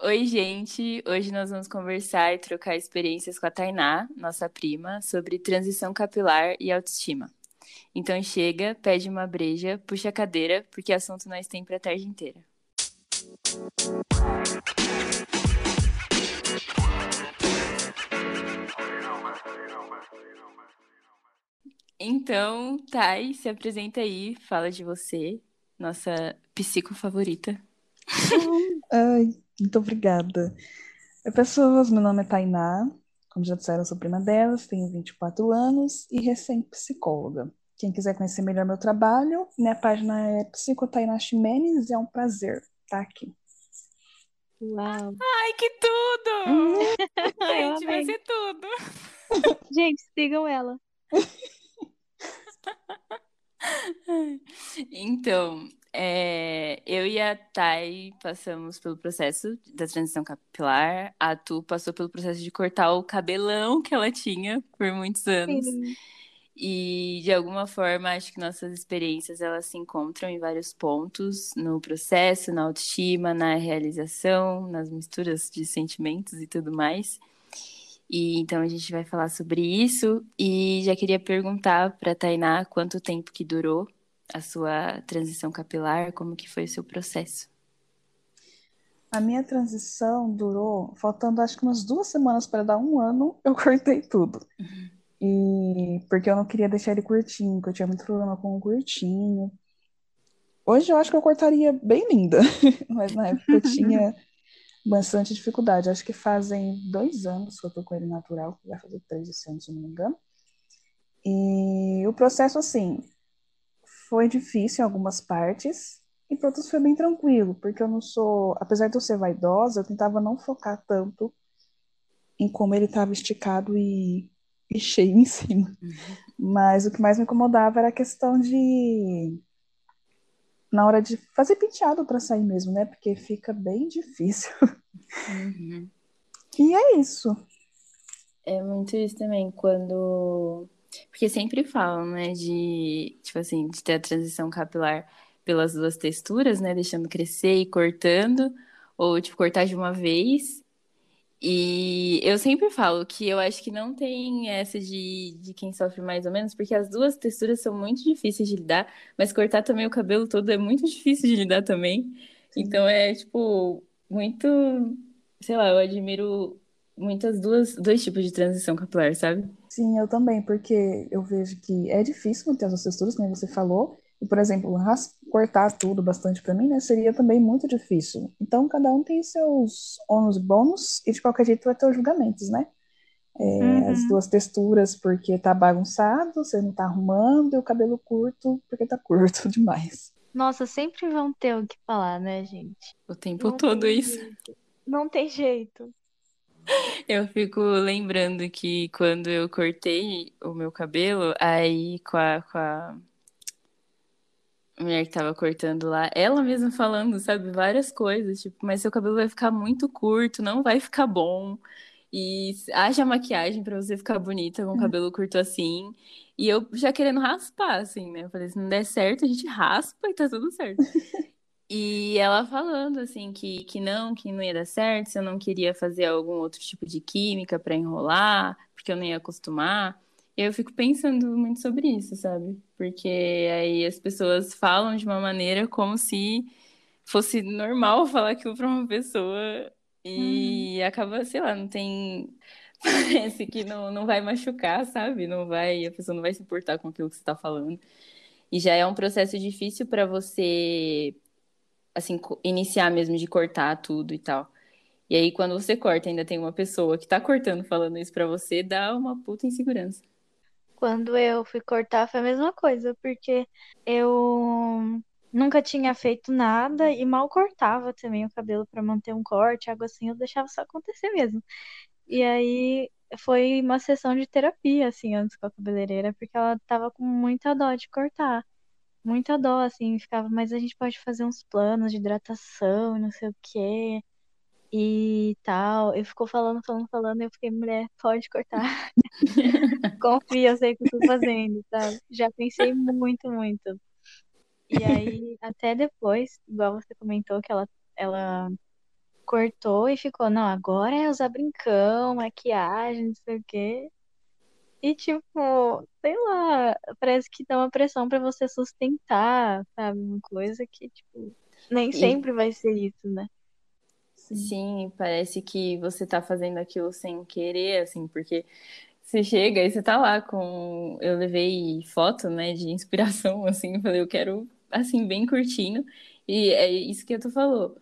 Oi, gente! Hoje nós vamos conversar e trocar experiências com a Tainá, nossa prima, sobre transição capilar e autoestima. Então chega, pede uma breja, puxa a cadeira, porque assunto nós tem pra tarde inteira. Então, Thay, se apresenta aí, fala de você, nossa psico favorita. Ai, muito obrigada. Oi, pessoas, meu nome é Tainá, como já disseram, eu sou prima delas, tenho 24 anos e recém-psicóloga. Quem quiser conhecer melhor meu trabalho, minha página é Psicotainá Ximenes, é um prazer estar aqui. Uau! Ai, que tudo! Gente, vai ser tudo! Gente, sigam ela. Então, é, eu e a Thay passamos pelo processo da transição capilar. A Tu passou pelo processo de cortar o cabelão que ela tinha por muitos anos. Sim. E de alguma forma acho que nossas experiências elas se encontram em vários pontos no processo, na autoestima, na realização, nas misturas de sentimentos e tudo mais. E então a gente vai falar sobre isso e já queria perguntar para Tainá quanto tempo que durou a sua transição capilar, como que foi o seu processo? A minha transição durou, faltando acho que umas duas semanas para dar um ano, eu cortei tudo. E porque eu não queria deixar ele curtinho, porque eu tinha muito problema com o curtinho. Hoje eu acho que eu cortaria bem linda, mas na época eu tinha bastante dificuldade. Acho que fazem dois anos que eu tô com ele natural, vai fazer três esse ano, se não me engano. E o processo, assim, foi difícil em algumas partes, e para outras foi bem tranquilo, porque eu não sou, apesar de eu ser vaidosa, eu tentava não focar tanto em como ele estava esticado e, e cheio em cima. Mas o que mais me incomodava era a questão de na hora de fazer penteado para sair mesmo, né? Porque fica bem difícil. Uhum. E é isso. É muito isso também, quando. Porque sempre falam, né, de, tipo assim, de ter a transição capilar pelas duas texturas, né, deixando crescer e cortando, ou, tipo, cortar de uma vez. E eu sempre falo que eu acho que não tem essa de, de quem sofre mais ou menos, porque as duas texturas são muito difíceis de lidar, mas cortar também o cabelo todo é muito difícil de lidar também. Então é, tipo, muito, sei lá, eu admiro muitas duas, dois tipos de transição capilar, sabe? Sim, eu também, porque eu vejo que é difícil manter as texturas, como você falou, e, por exemplo, cortar tudo bastante para mim, né, seria também muito difícil. Então, cada um tem seus ônus e bônus, e de qualquer jeito vai ter os julgamentos, né? É, As Uhum. duas texturas porque tá bagunçado, você não tá arrumando, e o cabelo curto porque tá curto demais. Nossa, sempre vão ter o que falar, né, gente? O tempo Não todo tem isso. jeito. Não tem jeito. Eu fico lembrando que quando eu cortei o meu cabelo, aí com a, com a mulher que tava cortando lá, ela mesma falando, sabe, várias coisas, tipo, mas seu cabelo vai ficar muito curto, não vai ficar bom. E haja maquiagem pra você ficar bonita com o cabelo curto assim. E eu já querendo raspar, assim, né? Eu falei, se não der certo, a gente raspa e tá tudo certo. E ela falando assim que, que não, que não ia dar certo, se eu não queria fazer algum outro tipo de química pra enrolar, porque eu não ia acostumar. Eu fico pensando muito sobre isso, sabe? Porque aí as pessoas falam de uma maneira como se fosse normal falar aquilo pra uma pessoa e acaba, sei lá, não tem. Parece que não, não vai machucar, sabe? Não vai, a pessoa não vai se importar com aquilo que você tá falando. E já é um processo difícil pra você assim, iniciar mesmo de cortar tudo e tal. E aí, quando você corta, ainda tem uma pessoa que tá cortando falando isso pra você, dá uma puta insegurança. Quando eu fui cortar foi a mesma coisa, porque eu nunca tinha feito nada e mal cortava também o cabelo pra manter um corte, algo assim, eu deixava só acontecer mesmo. E aí foi uma sessão de terapia, assim, antes com a cabeleireira, porque ela tava com muita dó de cortar. Muita dó, assim, ficava, mas a gente pode fazer uns planos de hidratação não sei o quê. E tal. Eu ficou falando, falando, falando, eu fiquei, mulher, pode cortar. Confia, eu sei o que eu tô fazendo, tá? Já pensei muito, muito. E aí, até depois, igual você comentou que ela, ela cortou e ficou, não, agora é usar brincão, maquiagem, não sei o quê. E tipo, sei lá, parece que dá uma pressão pra você sustentar, sabe? Uma coisa que, tipo, nem E- sempre vai ser isso, né? Sim, parece que você tá fazendo aquilo sem querer, assim, porque você chega e você tá lá com. Eu levei foto, né, de inspiração, assim, falei, eu quero, assim, bem curtinho. E é isso que tu falou.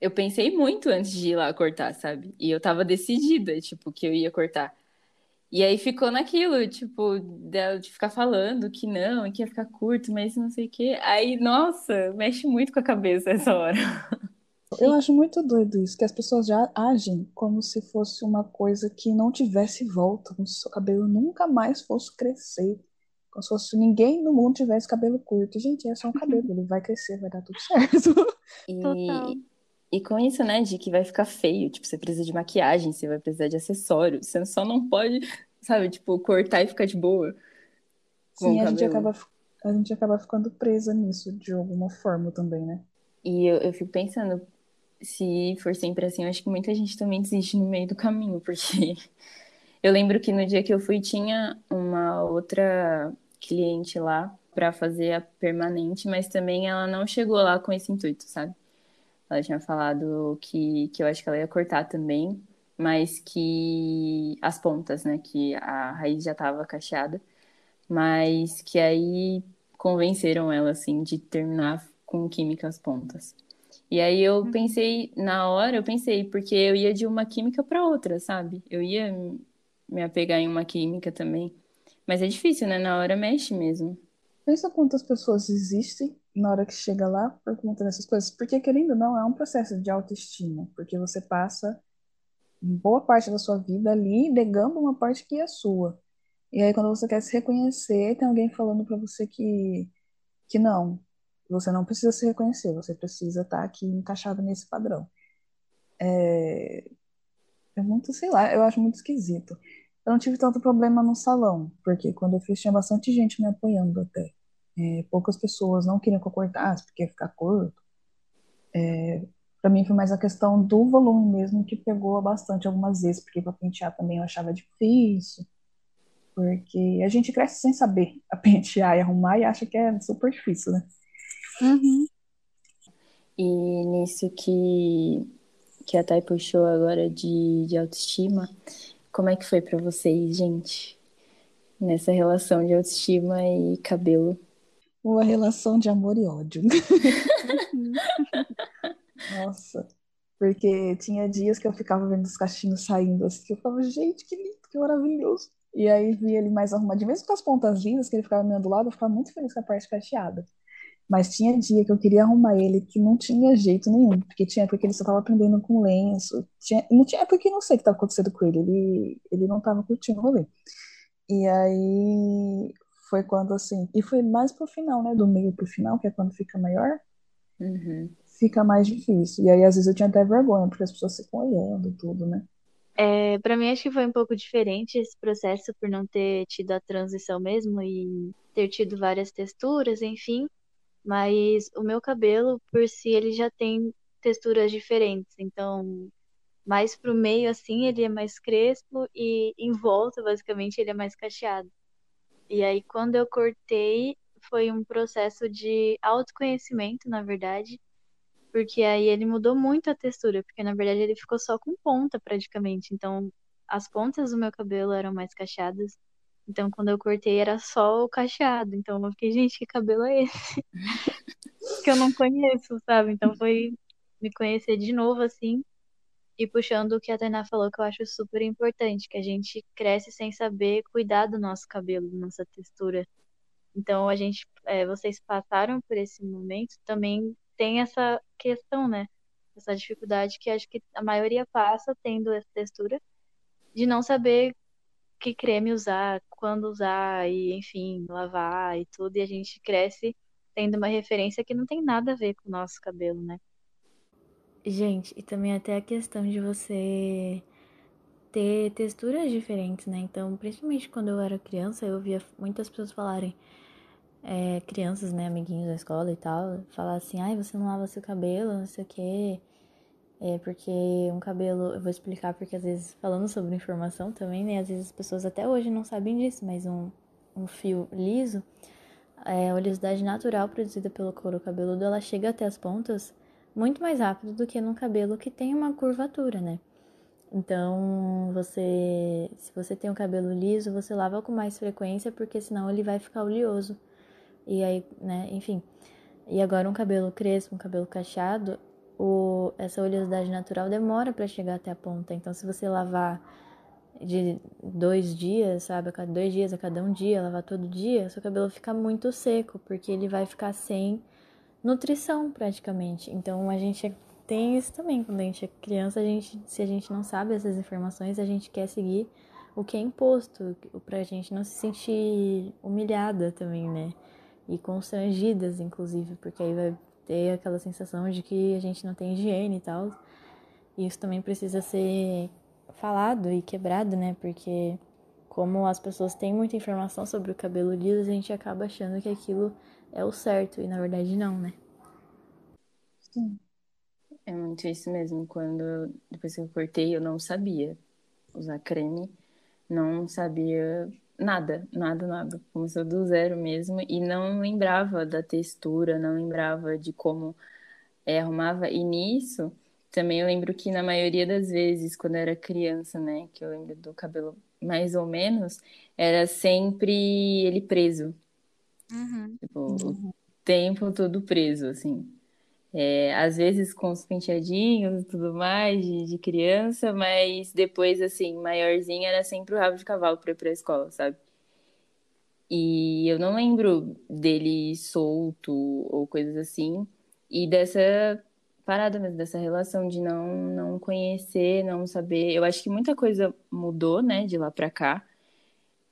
Eu pensei muito antes de ir lá cortar, sabe? E eu tava decidida, tipo, que eu ia cortar. E aí ficou naquilo, tipo, de ficar falando que não, que ia ficar curto, mas não sei o quê. Aí, nossa, mexe muito com a cabeça essa hora. Eu acho muito doido isso, que as pessoas já agem como se fosse uma coisa que não tivesse volta, como se seu cabelo nunca mais fosse crescer, como se fosse ninguém no mundo tivesse cabelo curto. Gente, é só um cabelo, ele vai crescer, vai dar tudo certo. Total. E, e com isso, né, de que vai ficar feio, tipo, você precisa de maquiagem, você vai precisar de acessórios, você só não pode, sabe, tipo, cortar e ficar de boa com Sim, o a gente acaba, a gente acaba ficando presa nisso de alguma forma também, né? E eu, eu fico pensando, se for sempre assim, eu acho que muita gente também desiste no meio do caminho, porque eu lembro que no dia que eu fui tinha uma outra cliente lá pra fazer a permanente, mas também ela não chegou lá com esse intuito, sabe? Ela tinha falado que, que eu acho que ela ia cortar também, mas que as pontas, né? Que a raiz já tava cacheada, mas que aí convenceram ela, assim, de terminar com química as pontas. E aí eu pensei, na hora eu pensei, porque eu ia de uma química para outra, sabe? Eu ia me apegar em uma química também. Mas é difícil, né? Na hora mexe mesmo. Pensa quantas pessoas existem na hora que chega lá por conta dessas coisas. Porque, querendo ou não, é um processo de autoestima. Porque você passa boa parte da sua vida ali negando uma parte que é sua. E aí, quando você quer se reconhecer, tem alguém falando pra você que, que não, você não precisa se reconhecer, você precisa estar aqui encaixado nesse padrão. É, é muito, sei lá, eu acho muito esquisito. Eu não tive tanto problema no salão, porque quando eu fiz tinha bastante gente me apoiando até. É, poucas pessoas não queriam que eu cortasse, porque ia ficar curto. É, para mim foi mais a questão do volume mesmo que pegou bastante algumas vezes, porque para pentear também eu achava difícil, porque a gente cresce sem saber a pentear e arrumar e acha que é super difícil, né? Uhum. E nisso que, que a Thay puxou agora de, de autoestima, como é que foi pra vocês, gente? Nessa relação de autoestima e cabelo. Uma relação de amor e ódio. Nossa, porque tinha dias que eu ficava vendo os cachinhos saindo assim, que eu ficava, gente, que lindo, que maravilhoso. E aí via ele mais arrumadinho, mesmo com as pontas lindas que ele ficava me do lado, eu ficava muito feliz com a parte cacheada. Mas tinha dia que eu queria arrumar ele que não tinha jeito nenhum, porque tinha época que ele só tava aprendendo com lenço, tinha, não tinha época que não sei o que tava acontecendo com ele, ele, ele não tava curtindo o rolê. E aí foi quando assim, e foi mais pro final, né, do meio pro final, que é quando fica maior, Uhum. fica mais difícil. E aí às vezes eu tinha até vergonha, porque as pessoas ficam olhando e tudo, né? É, para mim acho que foi um pouco diferente esse processo por não ter tido a transição mesmo e ter tido várias texturas, enfim. Mas o meu cabelo, por si, ele já tem texturas diferentes. Então, mais pro meio, assim, ele é mais crespo e em volta, basicamente, ele é mais cacheado. E aí, quando eu cortei, foi um processo de autoconhecimento, na verdade, porque aí ele mudou muito a textura, porque na verdade ele ficou só com ponta praticamente. Então, as pontas do meu cabelo eram mais cacheadas. Então, quando eu cortei, era só o cacheado. Então, eu fiquei, gente, que cabelo é esse? que eu não conheço, sabe? Então, foi me conhecer de novo, assim. E puxando o que a Tainá falou, que eu acho super importante, que a gente cresce sem saber cuidar do nosso cabelo, da nossa textura. Então, a gente, é, vocês passaram por esse momento, também tem essa questão, né? Essa dificuldade que acho que a maioria passa tendo essa textura, de não saber que creme usar, quando usar, e enfim, lavar e tudo, e a gente cresce tendo uma referência que não tem nada a ver com o nosso cabelo, né? Gente, e também até a questão de você ter texturas diferentes, né? Então, principalmente quando eu era criança, eu via muitas pessoas falarem, é, crianças, né, amiguinhos da escola e tal, falar assim, ai, você não lava seu cabelo, não sei o quê. É porque um cabelo, eu vou explicar porque às vezes falando sobre informação também, né, às vezes as pessoas até hoje não sabem disso, mas um, um fio liso, é, a oleosidade natural produzida pelo couro cabeludo, ela chega até as pontas muito mais rápido do que num cabelo que tem uma curvatura, né? Então, você, se você tem um cabelo liso, você lava com mais frequência, porque senão ele vai ficar oleoso. E aí, né, enfim. E agora um cabelo crespo, um cabelo cacheado, o, essa oleosidade natural demora para chegar até a ponta. Então, se você lavar de dois dias, sabe, a cada dois dias, a cada um dia, lavar todo dia, seu cabelo fica muito seco, porque ele vai ficar sem nutrição praticamente. Então, a gente tem isso também, quando a gente é criança, a gente, se a gente não sabe essas informações, a gente quer seguir o que é imposto, pra gente não se sentir humilhada também, né? E constrangidas, inclusive, porque aí vai ter aquela sensação de que a gente não tem higiene e tal. E isso também precisa ser falado e quebrado, né? Porque como as pessoas têm muita informação sobre o cabelo liso, a gente acaba achando que aquilo é o certo e na verdade não, né? Sim. É muito isso mesmo. Quando depois que eu cortei, eu não sabia usar creme, não sabia nada, nada, nada. Começou do zero mesmo e não lembrava da textura, não lembrava de como é, arrumava. E nisso, também eu lembro que na maioria das vezes, quando eu era criança, né, que eu lembro do cabelo mais ou menos, era sempre ele preso. Uhum. Tipo, o tempo todo preso, assim. É, às vezes com os penteadinhos e tudo mais de, de criança, mas depois, assim, maiorzinha era sempre o rabo de cavalo para ir pra escola, sabe? E eu não lembro dele solto ou coisas assim, e dessa parada mesmo, dessa relação de não, não conhecer, não saber. Eu acho que muita coisa mudou, né, de lá pra cá,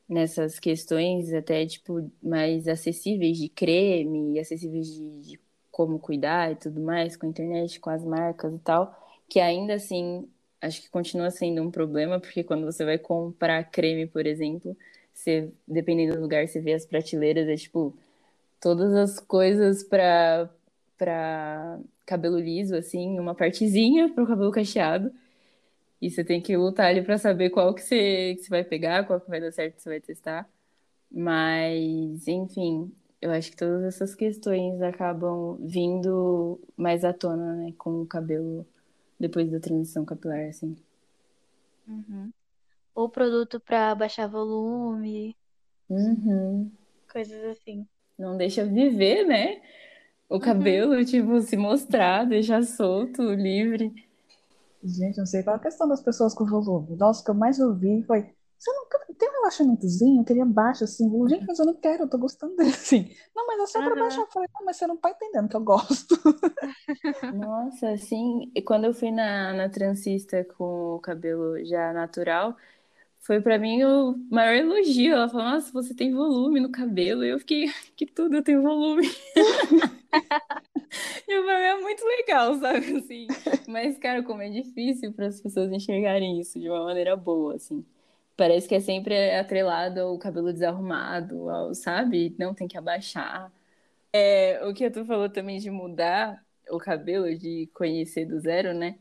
nessas questões até, tipo, mais acessíveis de creme, acessíveis de, de como cuidar e tudo mais, com a internet, com as marcas e tal, que ainda assim acho que continua sendo um problema, porque quando você vai comprar creme, por exemplo, você, dependendo do lugar, você vê as prateleiras, é tipo todas as coisas para para cabelo liso assim, uma partezinha para o cabelo cacheado. E você tem que lutar ali para saber qual que você, que você vai pegar, qual que vai dar certo, que você vai testar. Mas, enfim, eu acho que todas essas questões acabam vindo mais à tona, né, com o cabelo depois da transição capilar, assim. Uhum. Ou produto para baixar volume, Uhum. coisas assim. Não deixa viver, né? O Uhum. cabelo, tipo, se mostrar, deixar solto, livre. Gente, não sei qual é a questão das pessoas com volume. Nossa, o que eu mais ouvi foi: você não tem um relaxamentozinho? Eu queria baixo assim. Gente, mas eu não quero, eu tô gostando dele assim. Não, mas é só pra baixar. Eu falei, não, mas você não tá entendendo que eu gosto. Nossa, assim, e quando eu fui na, na transista com o cabelo já natural, foi pra mim o maior elogio. Ela falou, nossa, você tem volume no cabelo. E eu fiquei, que tudo, eu tenho volume. E eu falei, é muito legal, sabe, assim. Mas, cara, como é difícil para as pessoas enxergarem isso de uma maneira boa, assim. Parece que é sempre atrelado ao cabelo desarrumado, ao, sabe? Não tem que abaixar. É, o que tu falou também de mudar o cabelo, de conhecer do zero, né?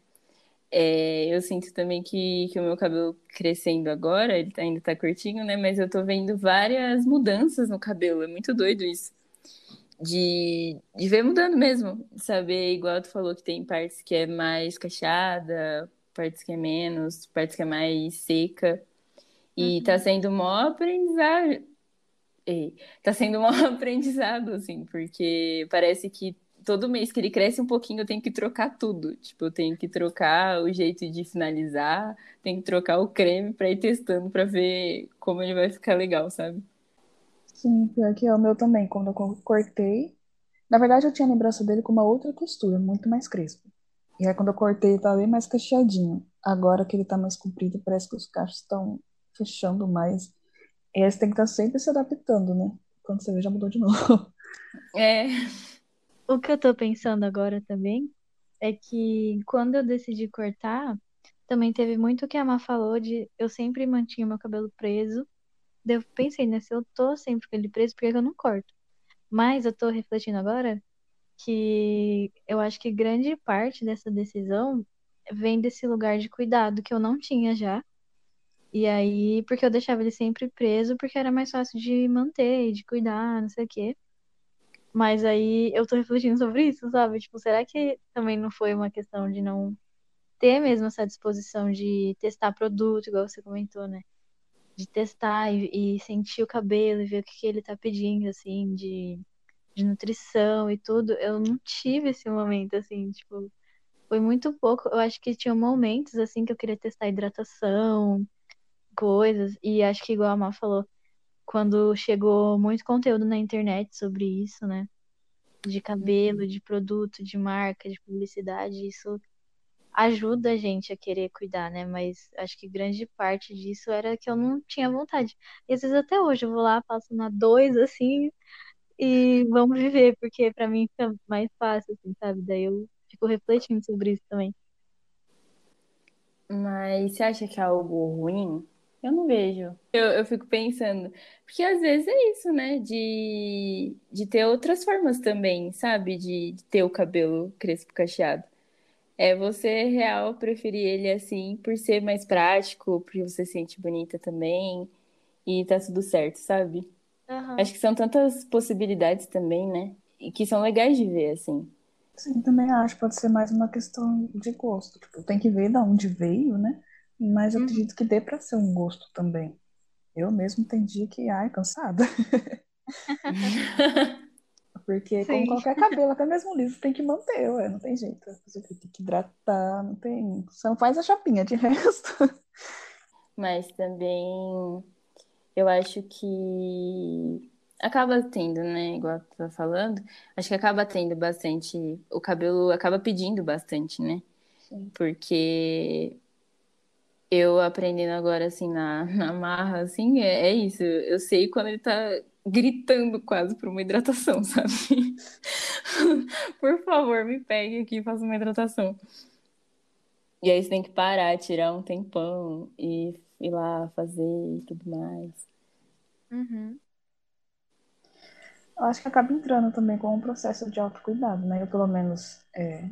É, eu sinto também que, que o meu cabelo crescendo agora, ele tá- ainda tá curtinho, né? Mas eu tô vendo várias mudanças no cabelo. É muito doido isso. De, de ver mudando mesmo. Saber, igual tu falou, que tem partes que é mais cacheada, partes que é menos, partes que é mais seca. E tá sendo mó aprendizado. Ei, tá sendo um aprendizado, assim, porque parece que todo mês que ele cresce um pouquinho eu tenho que trocar tudo. Tipo, eu tenho que trocar o jeito de finalizar, tenho que trocar o creme pra ir testando pra ver como ele vai ficar legal, sabe? Sim, pior que é o meu também. Quando eu co- cortei. Na verdade, eu tinha lembrança dele com uma outra textura, muito mais crespo. E aí, quando eu cortei, ele tava bem mais cacheadinho. Agora que ele tá mais comprido, parece que os cachos estão fechando mais. E aí, você tem que estar sempre se adaptando, né? Quando você vê, já mudou de novo. É, O que eu tô pensando agora também é que quando eu decidi cortar, também teve muito o que a Má falou de eu sempre mantinha meu cabelo preso. Daí eu pensei, né, se eu tô sempre com ele preso, por que eu não corto? Mas eu tô refletindo agora que eu acho que grande parte dessa decisão vem desse lugar de cuidado que eu não tinha já. E aí, porque eu deixava ele sempre preso, porque era mais fácil de manter, de cuidar, não sei o quê. Mas aí eu tô refletindo sobre isso, sabe? Tipo, será que também não foi uma questão de não ter mesmo essa disposição de testar produto, igual você comentou, né? De testar e, e sentir o cabelo e ver o que, que ele tá pedindo, assim, de, de nutrição e tudo. Eu não tive esse momento, assim, tipo, foi muito pouco. Eu acho que tinha momentos, assim, que eu queria testar hidratação, coisas, e acho que igual a Má falou, quando chegou muito conteúdo na internet sobre isso, né? De cabelo, de produto, de marca, de publicidade, isso ajuda a gente a querer cuidar, né? Mas acho que grande parte disso era que eu não tinha vontade. E às vezes até hoje eu vou lá, passo na dois, assim, e vamos viver, porque para mim fica mais fácil, assim, sabe? Daí eu fico refletindo sobre isso também. Mas você acha que é algo ruim? Eu não vejo. Eu, eu fico pensando. Porque às vezes é isso, né? De, de ter outras formas também, sabe? De, de ter o cabelo crespo cacheado. É você real preferir ele assim por ser mais prático, porque você se sente bonita também e tá tudo certo, sabe? Uhum. Acho que são tantas possibilidades também, né? E que são legais de ver, assim. Sim, também acho. Pode ser mais uma questão de gosto. Tipo, tem que ver de onde veio, né? Mas eu Uhum. acredito que dê pra ser um gosto também. Eu mesmo entendi que, ai, cansada. Porque como Sim. qualquer cabelo, até mesmo liso, tem que manter, ué, não tem jeito. Você tem que hidratar, não tem. Você não faz a chapinha de resto. Mas também eu acho que acaba tendo, né? Igual tu tá falando, acho que acaba tendo bastante. O cabelo acaba pedindo bastante, né? Sim. Porque eu aprendendo agora, assim, na, na marra, assim, é, é isso. Eu sei quando ele tá gritando quase por uma hidratação, sabe? Por favor, me pegue aqui e faça uma hidratação. E aí você tem que parar, tirar um tempão e ir lá fazer e tudo mais. Uhum. Eu acho que acaba entrando também com um processo de autocuidado, né? Eu, pelo menos, é...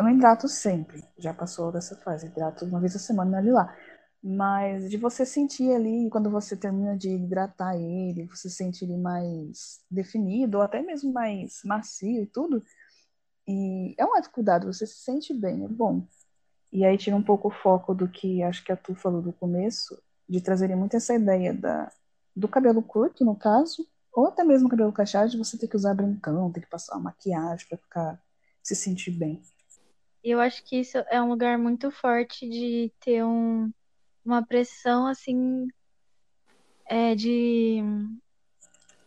eu me hidrato sempre. Já passou dessa fase, hidrato uma vez a semana ali lá. Mas de você sentir ali, quando você termina de hidratar ele, você sente ele mais definido, ou até mesmo mais macio e tudo. E é um autocuidado, você se sente bem, é bom. E aí tira um pouco o foco do que acho que a Tu falou do começo, de trazerem muito essa ideia da, do cabelo curto, no caso, ou até mesmo cabelo cacheado, de você ter que usar brincão, ter que passar uma maquiagem para ficar se sentir bem. E eu acho que isso é um lugar muito forte de ter um, uma pressão assim é, de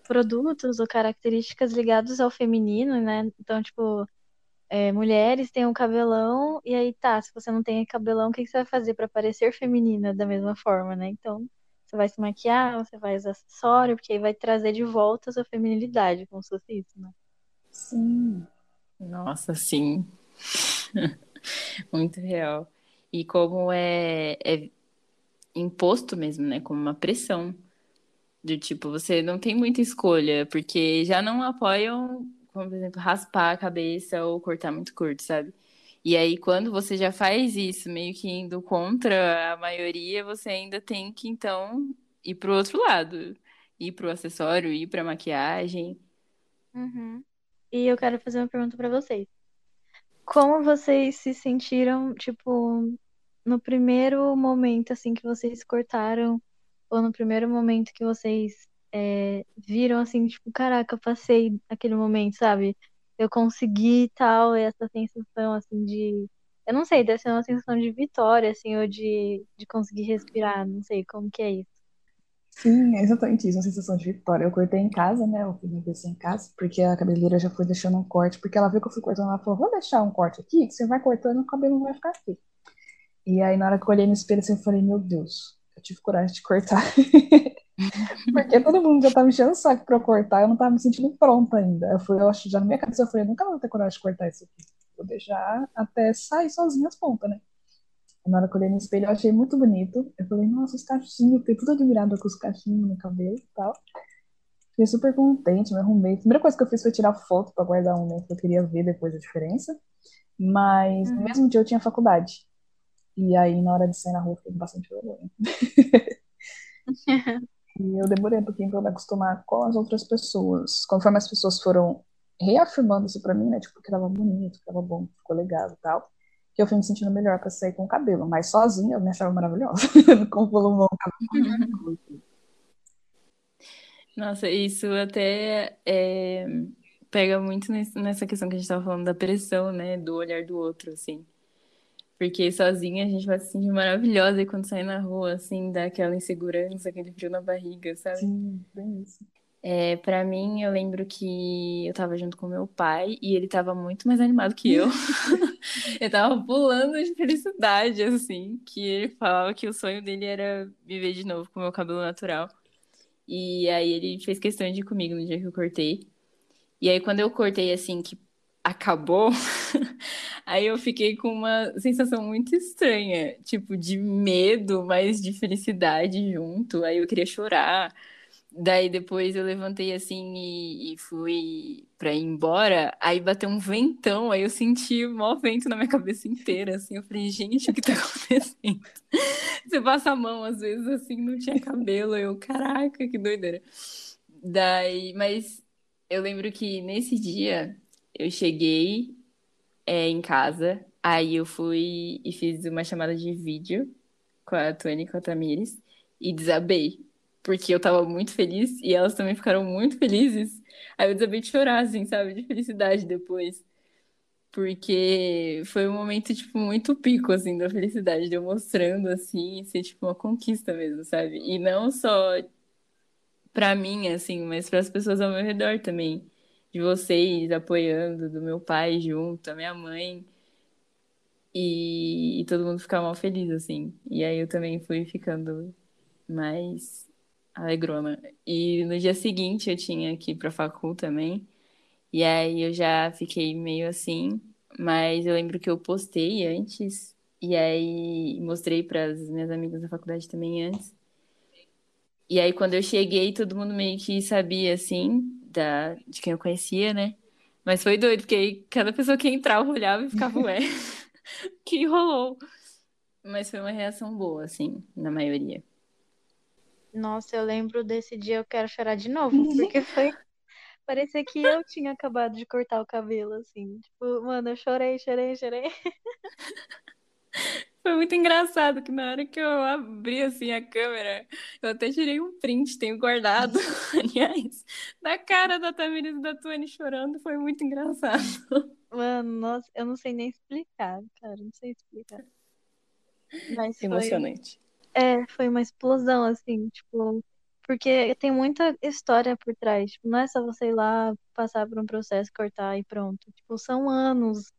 produtos ou características ligados ao feminino, né? Então, tipo, é, mulheres têm um cabelão, e aí tá, se você não tem cabelão, o que que você vai fazer para parecer feminina da mesma forma, né? Então, você vai se maquiar, você vai usar acessório, porque aí vai trazer de volta a sua feminilidade, como se fosse isso, né? Sim. Nossa, sim. Muito real. E como é, é imposto mesmo, né? Como uma pressão. Do tipo, você não tem muita escolha, porque já não apoiam, como por exemplo, raspar a cabeça ou cortar muito curto, sabe? E aí, quando você já faz isso, meio que indo contra a maioria, você ainda tem que, então, ir pro outro lado. Ir pro acessório, ir pra maquiagem. Uhum. E eu quero fazer uma pergunta para vocês. Como vocês se sentiram, tipo, no primeiro momento, assim, que vocês cortaram, ou no primeiro momento que vocês é, viram, assim, tipo, caraca, eu passei aquele momento, sabe? Eu consegui tal, essa sensação, assim, de. Eu não sei, deve ser uma sensação de vitória, assim, ou de, de conseguir respirar, não sei como que é isso. Sim, é exatamente isso, uma sensação de vitória. Eu cortei em casa, né? Eu fiz minha vez em casa, porque a cabeleireira já foi deixando um corte, porque ela viu que eu fui cortando, ela falou, vou deixar um corte aqui, que você vai cortando, o cabelo não vai ficar feio. E aí, na hora que eu olhei no espelho, assim, eu falei, meu Deus, eu tive coragem de cortar. porque todo mundo já tava enchendo o saco pra eu cortar, eu não tava me sentindo pronta ainda. Eu fui, eu acho, já na minha cabeça, eu falei, nunca vou ter coragem de cortar isso aqui. Vou deixar até sair sozinho as pontas, né? Na hora que eu olhei no espelho, eu achei muito bonito. Eu falei, nossa, os cachinhos, fiquei tudo admirada com os cachinhos no cabelo e tal. Fiquei super contente, me arrumei. A primeira coisa que eu fiz foi tirar foto para guardar um, né? Que eu queria ver depois a diferença. Mas no mesmo dia eu tinha faculdade. E aí, na hora de sair na rua, fiquei com bastante vergonha. e eu demorei um pouquinho para me acostumar com as outras pessoas. Conforme as pessoas foram reafirmando isso para mim, né? Tipo, que tava bonito, que tava bom, ficou legal e tal. Que eu fui me sentindo melhor para sair com o cabelo. Mas sozinha eu me achava maravilhosa. com o volumão, cabelo. Nossa, isso até é, pega muito nessa questão que a gente estava falando da pressão, né? Do olhar do outro, assim. Porque sozinha a gente vai se sentir maravilhosa e quando sai na rua, assim, dá aquela insegurança, aquele frio na barriga, sabe? Sim, bem isso. É, para mim, eu lembro que eu tava junto com meu pai e ele tava muito mais animado que eu. eu tava pulando de felicidade, assim, que ele falava que o sonho dele era viver de novo com meu cabelo natural. E aí ele fez questão de ir comigo no dia que eu cortei. E aí quando eu cortei assim que acabou, aí eu fiquei com uma sensação muito estranha, tipo de medo, mas de felicidade junto. Aí eu queria chorar. Daí depois eu levantei assim e, e fui pra ir embora. Aí bateu um ventão, aí eu senti o maior vento na minha cabeça inteira, assim. Eu falei, gente, o que tá acontecendo? Você passa a mão, às vezes, assim, não tinha cabelo. Eu, caraca, que doideira. Daí, mas eu lembro que nesse dia eu cheguei é, em casa, aí eu fui e fiz uma chamada de vídeo com a Tuane e com a Tamires e desabei porque eu tava muito feliz e elas também ficaram muito felizes. Aí eu desabei de chorar, assim, sabe? De felicidade depois. Porque foi um momento, tipo, muito pico, assim, da felicidade, de eu mostrando, assim, ser, tipo, uma conquista mesmo, sabe? E não só pra mim, assim, mas para as pessoas ao meu redor também. De vocês apoiando, do meu pai junto, a minha mãe. E, e todo mundo ficar mal feliz, assim. E aí eu também fui ficando mais Alegrona. E no dia seguinte eu tinha que ir pra facul também. E aí eu já fiquei meio assim, mas eu lembro que eu postei antes e aí mostrei para as minhas amigas da faculdade também antes. E aí quando eu cheguei, todo mundo meio que sabia assim da de quem eu conhecia, né? Mas foi doido, porque aí cada pessoa que entrava olhava e ficava, ué, que rolou? Mas foi uma reação boa, assim, na maioria. Nossa, eu lembro desse dia, eu quero chorar de novo, porque foi. Parecia que eu tinha acabado de cortar o cabelo, assim. Tipo, mano, eu chorei, chorei, chorei. Foi muito engraçado que na hora que eu abri assim a câmera, eu até tirei um print, tenho guardado, aliás, da cara da Tamiris e da Tuane chorando, foi muito engraçado. Mano, nossa, eu não sei nem explicar, cara, não sei explicar. Mas Emocionante. É, foi uma explosão, assim, tipo, porque tem muita história por trás. Tipo, não é só você ir lá, passar por um processo, cortar e pronto. Tipo, são anos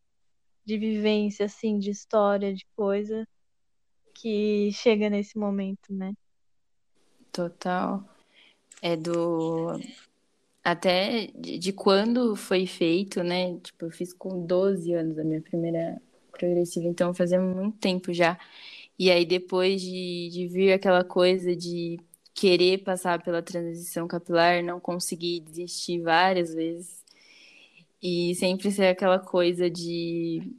de vivência, assim, de história, de coisa que chega nesse momento, né? Total. É do. Até de, quando foi feito, né? Tipo, eu fiz com 12 anos a minha primeira progressiva, então fazia muito tempo já. E aí, depois de, de vir aquela coisa de querer passar pela transição capilar, não conseguir desistir várias vezes. E sempre ser aquela coisa de,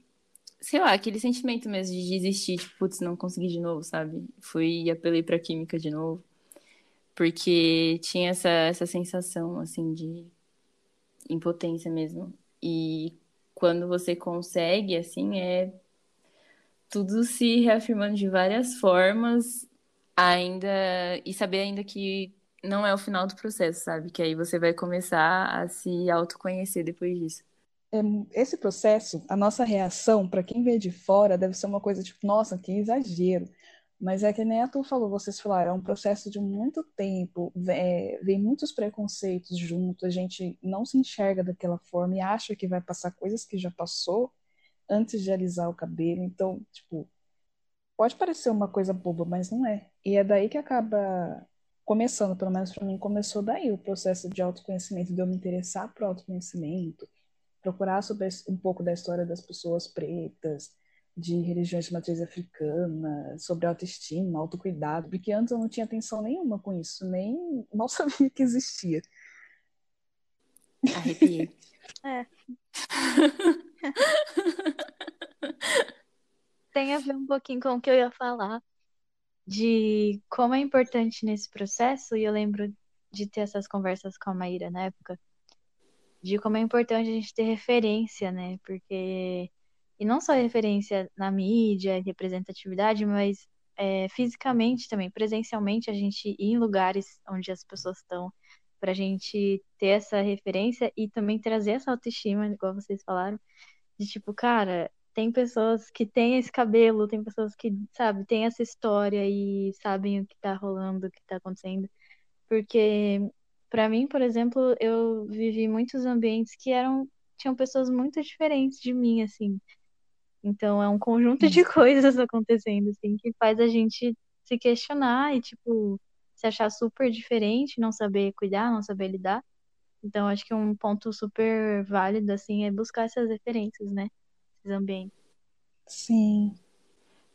sei lá, aquele sentimento mesmo de desistir, tipo, putz, não consegui de novo, sabe? Fui e apelei pra química de novo. Porque tinha essa, essa sensação, assim, de impotência mesmo. E quando você consegue, assim, é tudo se reafirmando de várias formas, ainda e saber ainda que não é o final do processo, sabe? Que aí você vai começar a se autoconhecer depois disso. É, esse processo, a nossa reação, para quem vê de fora, deve ser uma coisa tipo, nossa, que exagero. Mas é que nem a tu falou, vocês falaram, é um processo de muito tempo, é, vem muitos preconceitos junto, a gente não se enxerga daquela forma e acha que vai passar coisas que já passou, antes de alisar o cabelo. Então, tipo, pode parecer uma coisa boba, mas não é. E é daí que acaba começando, pelo menos para mim, começou daí o processo de autoconhecimento, de eu me interessar por autoconhecimento, procurar sobre um pouco da história das pessoas pretas, de religiões de matriz africana, sobre autoestima, autocuidado, porque antes eu não tinha atenção nenhuma com isso, nem mal sabia que existia. Arrepiei. É. Tem a ver um pouquinho com o que eu ia falar, de como é importante nesse processo, e eu lembro de ter essas conversas com a Maíra na época, de como é importante a gente ter referência, né? Porque. E não só referência na mídia, representatividade, mas é, fisicamente também, presencialmente, a gente ir em lugares onde as pessoas estão, para a gente ter essa referência e também trazer essa autoestima, igual vocês falaram, de tipo, cara, tem pessoas que têm esse cabelo, tem pessoas que, sabe, têm essa história e sabem o que tá rolando, o que tá acontecendo. Porque para mim, por exemplo, eu vivi muitos ambientes que eram tinham pessoas muito diferentes de mim, assim. Então é um conjunto de coisas acontecendo, assim, que faz a gente se questionar e, tipo, se achar super diferente, não saber cuidar, não saber lidar. Então acho que um ponto super válido, assim, é buscar essas referências, né? Esses ambientes. Sim.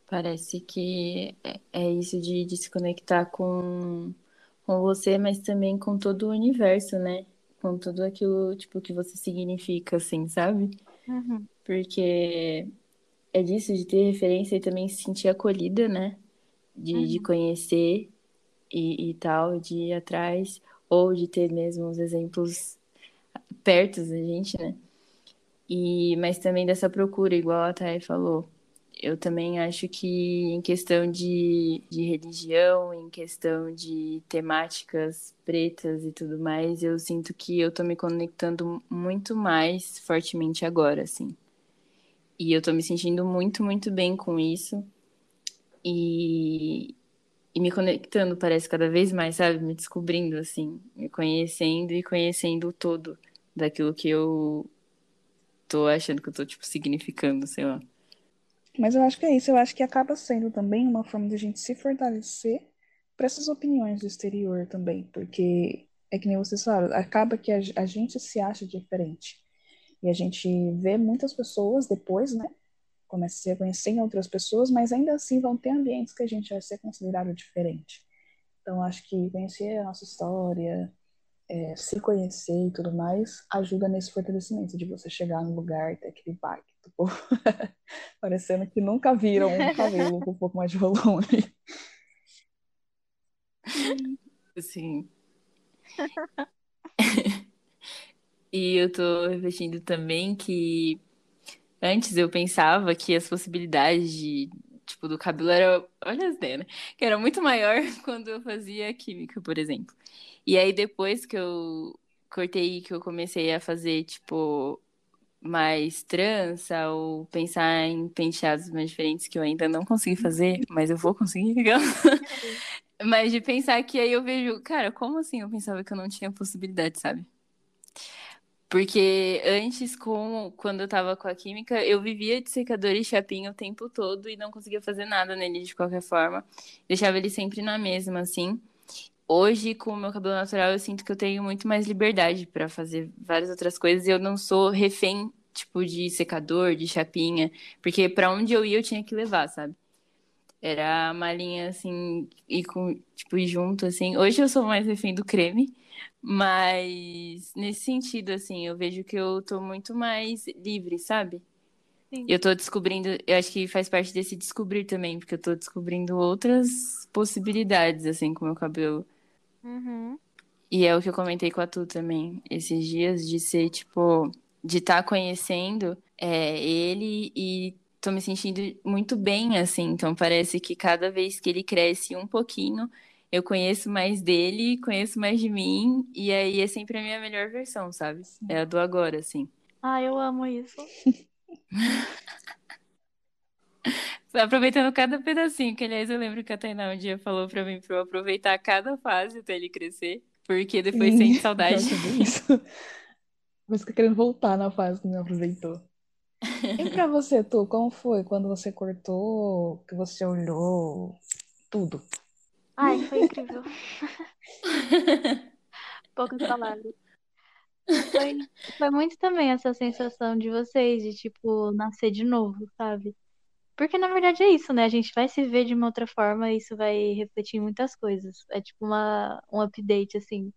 Parece que é, é isso de, de se conectar com com você, mas também com todo o universo, né? Com tudo aquilo, tipo, que você significa, assim, sabe? Uhum. Porque é disso, de ter referência e também se sentir acolhida, né? De, uhum. de conhecer e, e tal, de ir atrás, ou de ter mesmo os exemplos perto da gente, né? E, mas também dessa procura, igual a Thay falou, eu também acho que em questão de, de religião, em questão de temáticas pretas e tudo mais, eu sinto que eu tô me conectando muito mais fortemente agora, assim. E eu tô me sentindo muito, muito bem com isso. E, e me conectando, parece, cada vez mais, sabe? Me descobrindo, assim, me conhecendo e conhecendo o todo daquilo que eu tô achando que eu tô, tipo, significando, sei lá. Mas eu acho que é isso. Eu acho que acaba sendo também uma forma de a gente se fortalecer para essas opiniões do exterior também. Porque é que nem vocês falaram, acaba que a, a gente se acha diferente. E a gente vê muitas pessoas depois, né? Começa a se reconhecer em outras pessoas, mas ainda assim vão ter ambientes que a gente vai ser considerado diferente. Então, acho que conhecer a nossa história, é, se conhecer e tudo mais, ajuda nesse fortalecimento de você chegar no lugar ter aquele impacto. Parecendo que nunca viram um cabelo com um pouco mais de volume. Sim. e eu tô refletindo também que antes eu pensava que as possibilidades de, tipo, do cabelo era, olha as ideias, né? Que era muito maior quando eu fazia química, por exemplo. E aí depois que eu cortei, que eu comecei a fazer, tipo, mais trança ou pensar em penteados mais diferentes que eu ainda não consegui fazer, mas eu vou conseguir, mas de pensar que aí eu vejo, cara, como assim eu pensava que eu não tinha possibilidade, sabe? Porque antes, com, quando eu tava com a química, eu vivia de secador e chapinha o tempo todo e não conseguia fazer nada nele de qualquer forma. Deixava ele sempre na mesma, assim. Hoje, com o meu cabelo natural, eu sinto que eu tenho muito mais liberdade para fazer várias outras coisas e eu não sou refém, tipo, de secador, de chapinha, porque para onde eu ia eu tinha que levar, sabe? Era a malinha assim, e com, tipo, junto, assim. Hoje eu sou mais refém do creme, mas nesse sentido, assim, eu vejo que eu tô muito mais livre, sabe? Sim. Eu tô descobrindo, eu acho que faz parte desse descobrir também, porque eu tô descobrindo outras possibilidades, assim, com o meu cabelo. Uhum. E é o que eu comentei com a Tu também, esses dias, de ser, tipo, de estar tá conhecendo é, ele e tô me sentindo muito bem, assim. Então parece que cada vez que ele cresce um pouquinho, eu conheço mais dele, conheço mais de mim, e aí é sempre a minha melhor versão, sabe? É a do agora, assim. Ah, eu amo isso. Aproveitando cada pedacinho, que aliás eu lembro que a Tainá um dia falou pra mim pra eu aproveitar cada fase até ele crescer, porque depois sente saudade. Isso. Mas fica querendo voltar na fase que não aproveitou. E pra você, Tu, como foi quando você cortou, que você olhou, tudo? Ai, foi incrível. Poucas palavras. Foi, foi muito também essa sensação de vocês, de tipo, nascer de novo, sabe? Porque na verdade é isso, né? A gente vai se ver de uma outra forma e isso vai refletir em muitas coisas. É tipo uma, um update, assim.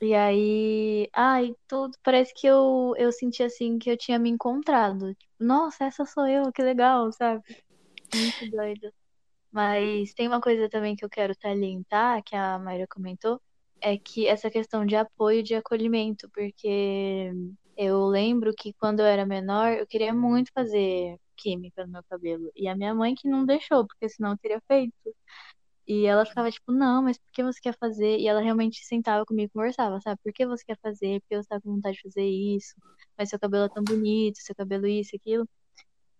E aí, ai, tudo, parece que eu, eu senti assim que eu tinha me encontrado. Tipo, Nossa, essa sou eu, que legal, sabe? Muito doido. Mas tem uma coisa também que eu quero salientar, que a Mayra comentou, é que essa questão de apoio, de acolhimento, porque eu lembro que quando eu era menor, eu queria muito fazer química no meu cabelo. E a minha mãe que não deixou, porque senão eu teria feito. E ela ficava tipo, não, mas por que você quer fazer? E ela realmente sentava comigo e conversava, sabe? Por que você quer fazer? Por que você tá com vontade de fazer isso? Mas seu cabelo é tão bonito, seu cabelo isso, aquilo.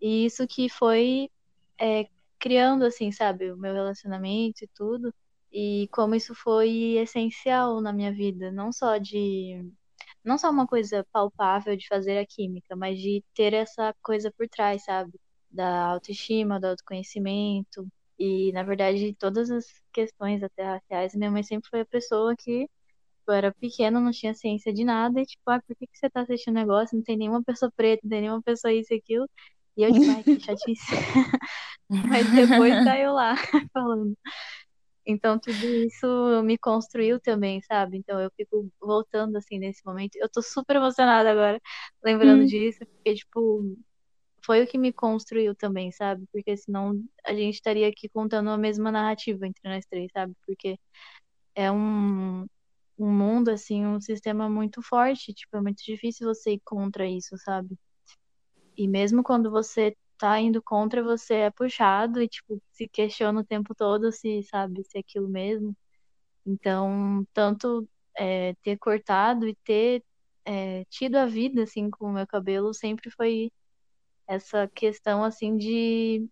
E isso que foi é, criando, assim, sabe, o meu relacionamento e tudo. E como isso foi essencial na minha vida, não só de não só uma coisa palpável de fazer a química, mas de ter essa coisa por trás, sabe? Da autoestima, do autoconhecimento. E, na verdade, todas as questões até raciais, minha mãe sempre foi a pessoa que eu era pequena, não tinha ciência de nada, e tipo, ah, por que, que você tá assistindo negócio? Não tem nenhuma pessoa preta, não tem nenhuma pessoa isso e aquilo. E eu, tipo, ai, que chatice. Mas depois tá eu lá falando. Então, tudo isso me construiu também, sabe? Então, eu fico voltando, assim, nesse momento. Eu tô super emocionada agora, lembrando Hum. disso, porque, tipo, foi o que me construiu também, sabe? Porque senão a gente estaria aqui contando a mesma narrativa entre nós três, sabe? Porque é um, um mundo, assim, um sistema muito forte, tipo, é muito difícil você ir contra isso, sabe? E mesmo quando você tá indo contra, você é puxado e, tipo, se questiona o tempo todo se, sabe, se é aquilo mesmo. Então, tanto é, ter cortado e ter é, tido a vida, assim, com o meu cabelo sempre foi essa questão, assim, de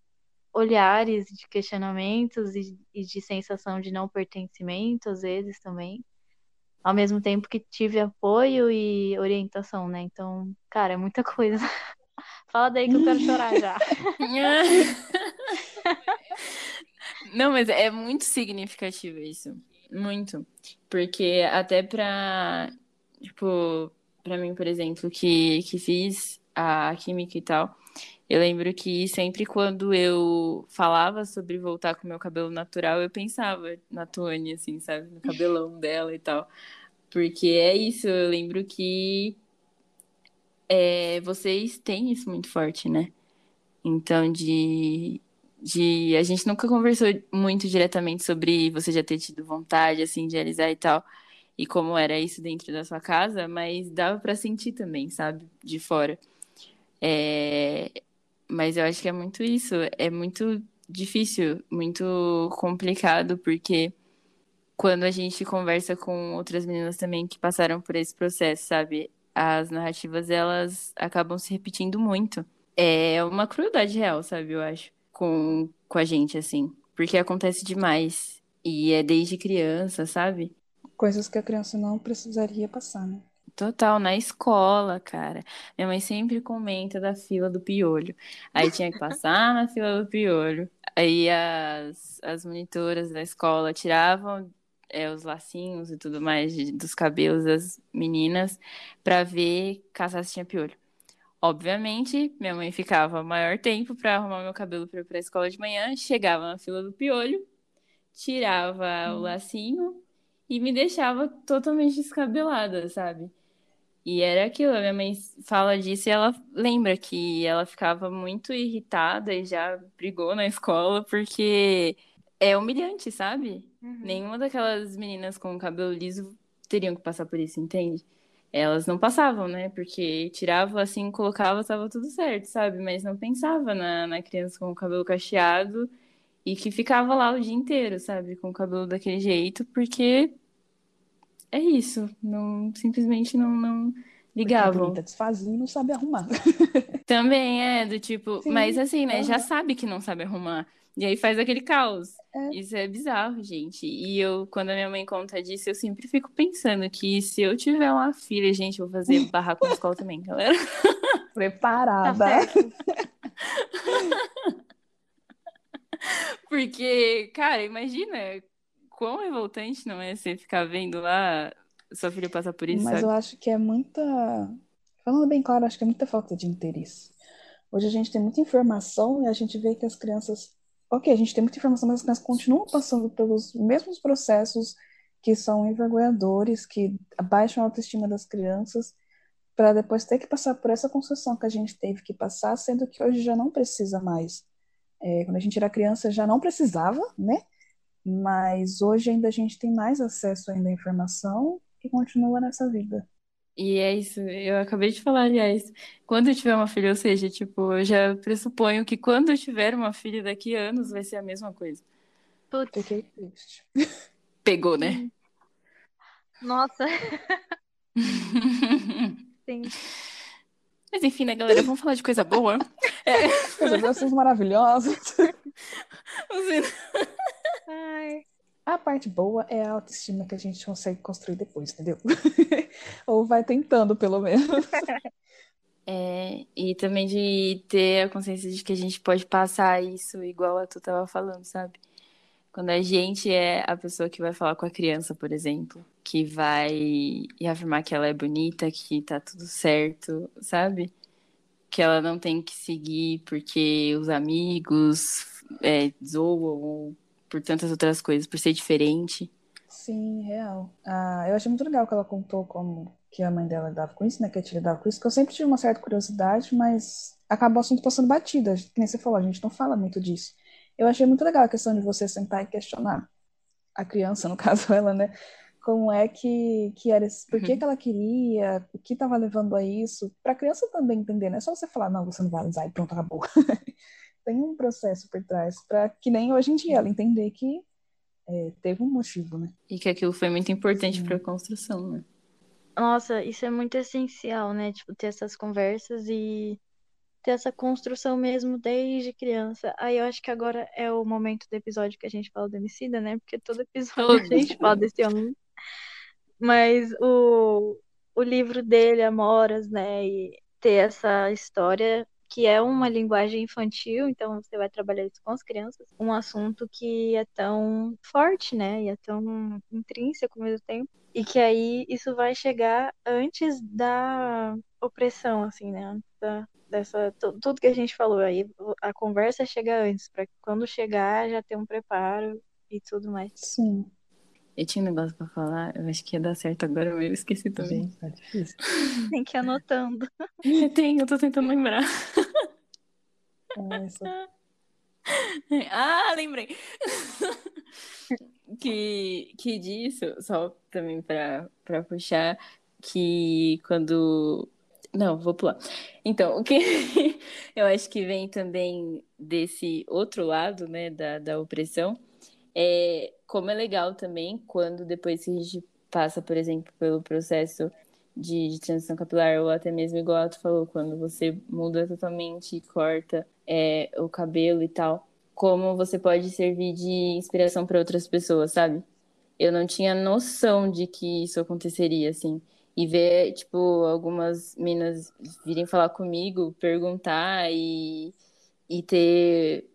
olhares, de questionamentos e, e de sensação de não pertencimento, às vezes, também. Ao mesmo tempo que tive apoio e orientação, né? Então, cara, é muita coisa. Fala daí que eu quero chorar já. Não, mas é muito significativo isso. Muito. Porque até pra, tipo, pra mim, por exemplo, que, que fiz a química e tal, eu lembro que sempre quando eu falava sobre voltar com meu cabelo natural, eu pensava na Tônia, assim, sabe? No cabelão dela e tal. Porque é isso, eu lembro que é, vocês têm isso muito forte, né? Então, de, de. A gente nunca conversou muito diretamente sobre você já ter tido vontade, assim, de realizar e tal, e como era isso dentro da sua casa, mas dava pra sentir também, sabe? De fora. É, Mas eu acho que é muito isso. É muito difícil, muito complicado, porque quando a gente conversa com outras meninas também que passaram por esse processo, sabe? As narrativas, elas acabam se repetindo muito. É uma crueldade real, sabe? Eu acho, com, com a gente, assim. Porque acontece demais. E é desde criança, sabe? Coisas que a criança não precisaria passar, né? Total, na escola, cara. Minha mãe sempre comenta da fila do piolho. Aí tinha que passar na fila do piolho. Aí as, as monitoras da escola tiravam é, os lacinhos e tudo mais de- dos cabelos das meninas pra ver caçar se tinha piolho. Obviamente, minha mãe ficava maior tempo pra arrumar meu cabelo pra ir pra escola de manhã, chegava na fila do piolho, tirava o lacinho e me deixava totalmente descabelada, sabe? E era aquilo, a minha mãe fala disso e ela lembra que ela ficava muito irritada e já brigou na escola porque é humilhante, sabe? Nenhuma daquelas meninas com cabelo liso teriam que passar por isso, entende? Elas não passavam, né? Porque tirava assim, colocava, tava tudo certo, sabe? Mas não pensava na, na criança com o cabelo cacheado e que ficava lá o dia inteiro, sabe? Com o cabelo daquele jeito, porque é isso. Não, simplesmente não, não ligavam. desfazia e não sabe arrumar. Também é do tipo, Sim, mas assim, né? Já aham. sabe que não sabe arrumar. E aí faz aquele caos. É. Isso é bizarro, gente. E eu, quando a minha mãe conta disso, eu sempre fico pensando que se eu tiver uma filha, gente, eu vou fazer barraco na escola também, galera. Tá Preparada. certo. Porque, cara, imagina quão revoltante não é você ficar vendo lá sua filha passa por isso, Mas sabe? eu acho que é muita. Falando bem claro, acho que é muita falta de interesse. Hoje a gente tem muita informação e a gente vê que as crianças. Ok, a gente tem muita informação, mas as crianças continuam passando pelos mesmos processos que são envergonhadores, que abaixam a autoestima das crianças, para depois ter que passar por essa construção que a gente teve que passar, sendo que hoje já não precisa mais. É, quando a gente era criança já não precisava, né? Mas hoje ainda a gente tem mais acesso ainda à informação e continua nessa vida. E é isso, eu acabei de falar, aliás, quando eu tiver uma filha, ou seja, tipo, eu já pressuponho que quando eu tiver uma filha daqui a anos vai ser a mesma coisa. Putz, Fiquei triste. Pegou, né? nossa, sim. Mas enfim, né, galera, vamos falar de coisa boa. É, Coisas maravilhosas. Ai, A parte boa é a autoestima que a gente consegue construir depois, entendeu? Ou vai tentando, pelo menos. É, e também de ter a consciência de que a gente pode passar isso igual a tu tava falando, sabe? Quando a gente é a pessoa que vai falar com a criança, por exemplo, que vai afirmar que ela é bonita, que tá tudo certo, sabe? Que ela não tem que seguir porque os amigos é, zoam ou por tantas outras coisas, por ser diferente. Sim, real. Ah, eu achei muito legal que ela contou como que a mãe dela lidava com isso, né? Que a tia lidava com isso, que eu sempre tive uma certa curiosidade, mas acabou o assunto passando batida. Que nem você falou, a gente não fala muito disso. Eu achei muito legal a questão de você sentar e questionar a criança, no caso ela, né? Como é que, que era, esse- por que Uhum. que ela queria, o que estava levando a isso, para a criança também entender, não é só você falar, não, você não vai usar e pronto, acabou. Tem um processo por trás, para que nem hoje em dia ela entender que é, teve um motivo, né? E que aquilo foi muito importante para a construção, né? Nossa, isso é muito essencial, né? Tipo, ter essas conversas e ter essa construção mesmo desde criança. Aí eu acho que agora é o momento do episódio que a gente fala do Emicida, né? Porque todo episódio a gente fala desse homem. Mas o, o livro dele, Amoras, né? E ter essa história que é uma linguagem infantil, então você vai trabalhar isso com as crianças. Um assunto que é tão forte, né? E é tão intrínseco ao mesmo tempo. E que aí isso vai chegar antes da opressão, assim, né? Da, dessa, tu- tudo que a gente falou aí, a conversa chega antes, para quando chegar já ter um preparo e tudo mais. Sim, Eu tinha um negócio pra falar, eu acho que ia dar certo agora, mas eu esqueci também. gente, tá difícil. Tem que ir anotando. Tem, eu tô tentando lembrar. Ah, essa- Ah, lembrei. que, que disso, só também pra, pra puxar, que quando. Não, vou pular. Então, o que eu acho que vem também desse outro lado, né, da, da opressão, é como é legal também quando depois que a gente passa, por exemplo, pelo processo de, de transição capilar, ou até mesmo igual tu falou, quando você muda totalmente e corta é, o cabelo e tal, como você pode servir de inspiração para outras pessoas, sabe? Eu não tinha noção de que isso aconteceria, assim. E ver, tipo, algumas minas virem falar comigo, perguntar e, e ter,